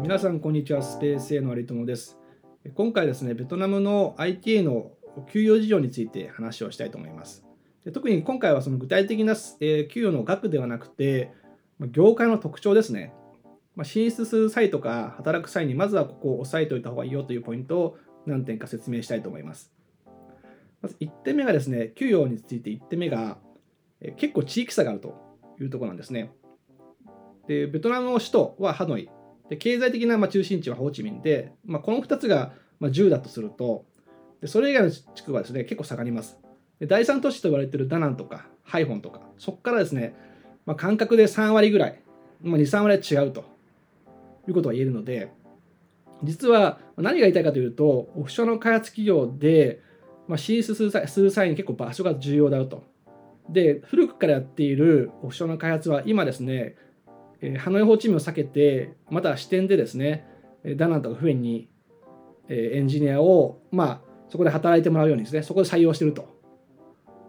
皆さんこんにちはスペース A の有友です。今回ですねベトナムの IT の給与事情について話をしたいと思います。で特に今回はその具体的な、え給与の額ではなくて業界の特徴ですね、ま、進出する際とか働く際にまずはここを押さえておいた方がいいよというポイントを何点か説明したいと思います。まず1点目がですね給与について1点目が結構地域差があるというところなんですね。でベトナムの首都はハノイ。で経済的なまあ中心地はホーチミンで、まあ、この2つがま10だとするとでそれ以外の地区はですね結構下がります。で第3都市と言われているダナンとかハイフォンとかそこからですね、まあ、感覚で3割ぐらい、まあ、23割は違うということが言えるので実は何が言いたいかというとオフショアの開発企業で、まあ、進出する際に結構場所が重要だよと。で古くからやっているオフショアの開発は今ですねえハノイホーチミンを避けてまた支店でですねダナンとかフェンに、えエンジニアをまあそこで働いてもらうようにですねそこで採用してると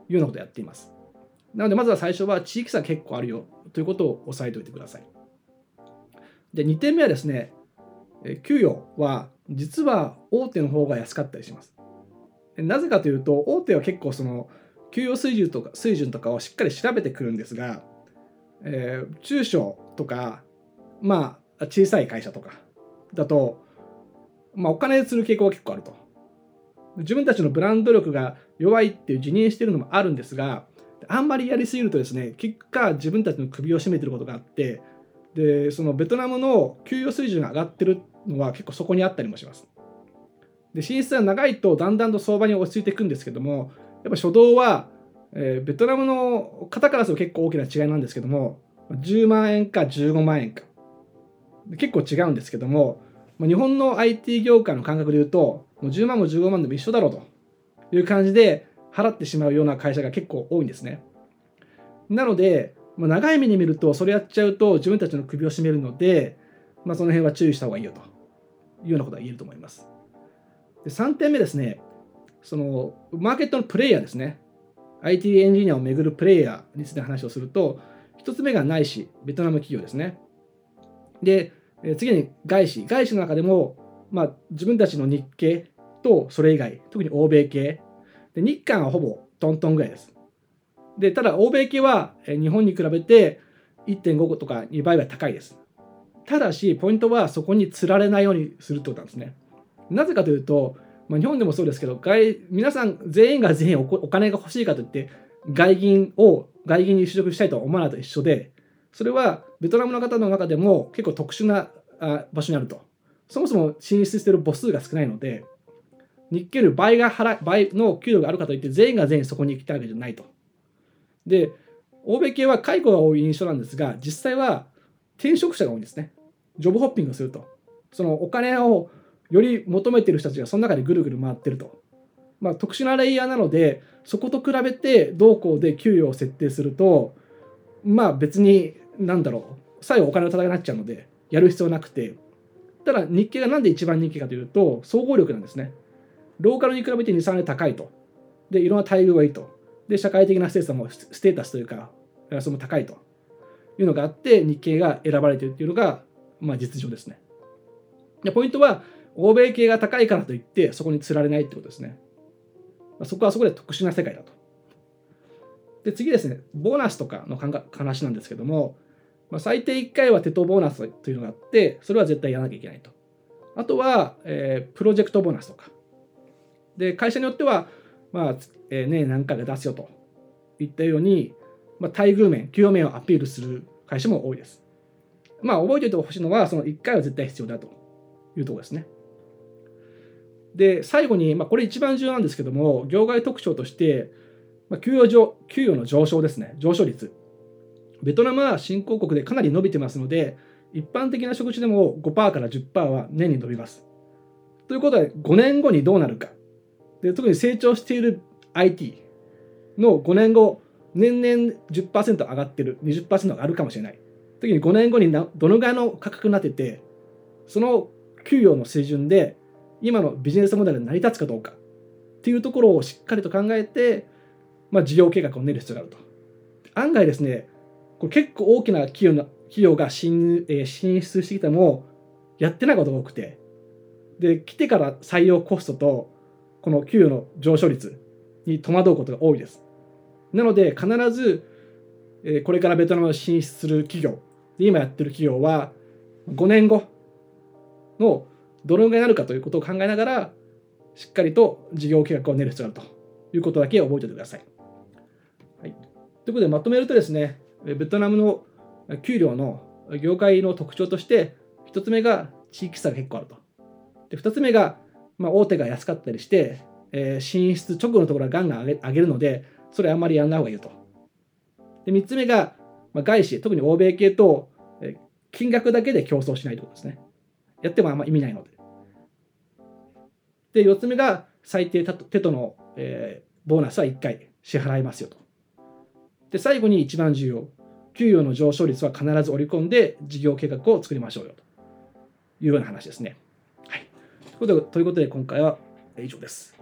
いうようなことをやっています。なのでまずは最初は地域差結構あるよということを押さえておいてください。で2点目はですね給与は実は大手の方が安かったりします。なぜかというと大手は結構その給与水準とか水準とかをしっかり調べてくるんですがえー、中小とか、まあ、小さい会社とかだと、まあ、お金する傾向が結構あると。自分たちのブランド力が弱いっていう辞任してるのもあるんですが、あんまりやりすぎるとですね、結果自分たちの首を絞めてることがあって、で、そのベトナムの給与水準が上がってるのは結構そこにあったりもします。で、進出が長いとだんだんと相場に落ち着いていくんですけども、やっぱ初動はえー、ベトナムの方からすると結構大きな違いなんですけども10万円か15万円か。結構違うんですけども日本の IT 業界の感覚で言うともう10万も15万でも一緒だろうと。いう感じで払ってしまうような会社が結構多いんですね。なので、まあ、長い目に見るとそれやっちゃうと自分たちの首を絞めるので、まあ、その辺は注意した方がいいよと。いうようなことが言えると思います。で3点目ですね。そのマーケットのプレイヤーですね。IT エンジニアをめぐるプレイヤーについて話をすると、1つ目が内資、ベトナム企業ですね。で、次に外資。外資の中でも、まあ、自分たちの日系とそれ以外、特に欧米系。で日韓はほぼトントンぐらいです。で、ただ欧米系は日本に比べて1.5とか2倍は高いです。ただし、ポイントはそこにつられないようにするってことなんですね。なぜかというと、まあ、日本でもそうですけど外皆さん全員が全員お金が欲しいかといって外銀を外銀に就職したいとは思わないと一緒でそれはベトナムの方の中でも結構特殊な場所にあると。そもそも進出している母数が少ないので日給料倍が払倍の給料があるかといって全員が全員そこに行きたいわけじゃないと。で欧米系は解雇が多い印象なんですが実際は転職者が多いんですね。ジョブホッピングすると。そのお金をより求めてる人たちがその中でぐるぐる回ってると。まあ、特殊なレイヤーなのでそこと比べて同校で給与を設定するとまあ別に何だろう最後お金の戦いになっちゃうのでやる必要なくて。ただ日経が何で一番人気かというと総合力なんですね。ローカルに比べて23年高いと。でいろんな待遇がいいと。で社会的なステータスもステータスというかそれも高いと。いうのがあって日経が選ばれているというのが、まあ、実情ですね。でポイントは欧米系が高いからといってそこに釣られないってことですね。そこはそこで特殊な世界だと。で次ですね、ボーナスとかの話なんですけども、まあ、最低1回は手当ボーナスというのがあって、それは絶対やらなきゃいけないと。あとは、えー、プロジェクトボーナスとか。で、会社によっては、まあ、えー、年何回か出すよといったように、まあ、待遇面、給与面をアピールする会社も多いです。まあ、覚えておいてほしいのは、その1回は絶対必要だというところですね。で最後に、まあ、これ一番重要なんですけども業界特徴として、まあ、給与上給与の上昇ですね。上昇率。ベトナムは新興国でかなり伸びてますので一般的な職種でも5%から10%は年に伸びます。ということで5年後にどうなるか。で特に成長している IT の5年後年々10%上がってる。20%上がるかもしれない。時に5年後にどのぐらいの価格になっててその給与の水準で今のビジネスモデルに成り立つかどうかっていうところをしっかりと考えて、まあ、事業計画を練る必要があると。案外ですね、これ結構大きな企業の企業が進,、えー、進出してきても、やってないことが多くて、で、来てから採用コストと、この給与の上昇率に戸惑うことが多いです。なので、必ず、えこれからベトナムに進出する企業、今やってる企業は、5年後のどのぐらいになるかということを考えながら、しっかりと事業計画を練る必要があるということだけ覚えておいてください。はい、ということで、まとめるとですね、ベトナムの給料の業界の特徴として、1つ目が地域差が結構あると。で2つ目が、まあ、大手が安かったりして、えー、進出直後のところはガンガン上げ上げるので、それあんまりやらない方がいいと。で3つ目が、まあ、外資、特に欧米系と、えー、金額だけで競争しないということですね。やってもあんま意味ないので。で、4つ目が最低手との、えー、ボーナスは1回支払いますよと。で、最後に一番重要。給与の上昇率は必ず織り込んで事業計画を作りましょうよというような話ですね。はい。ということで、ということで今回は以上です。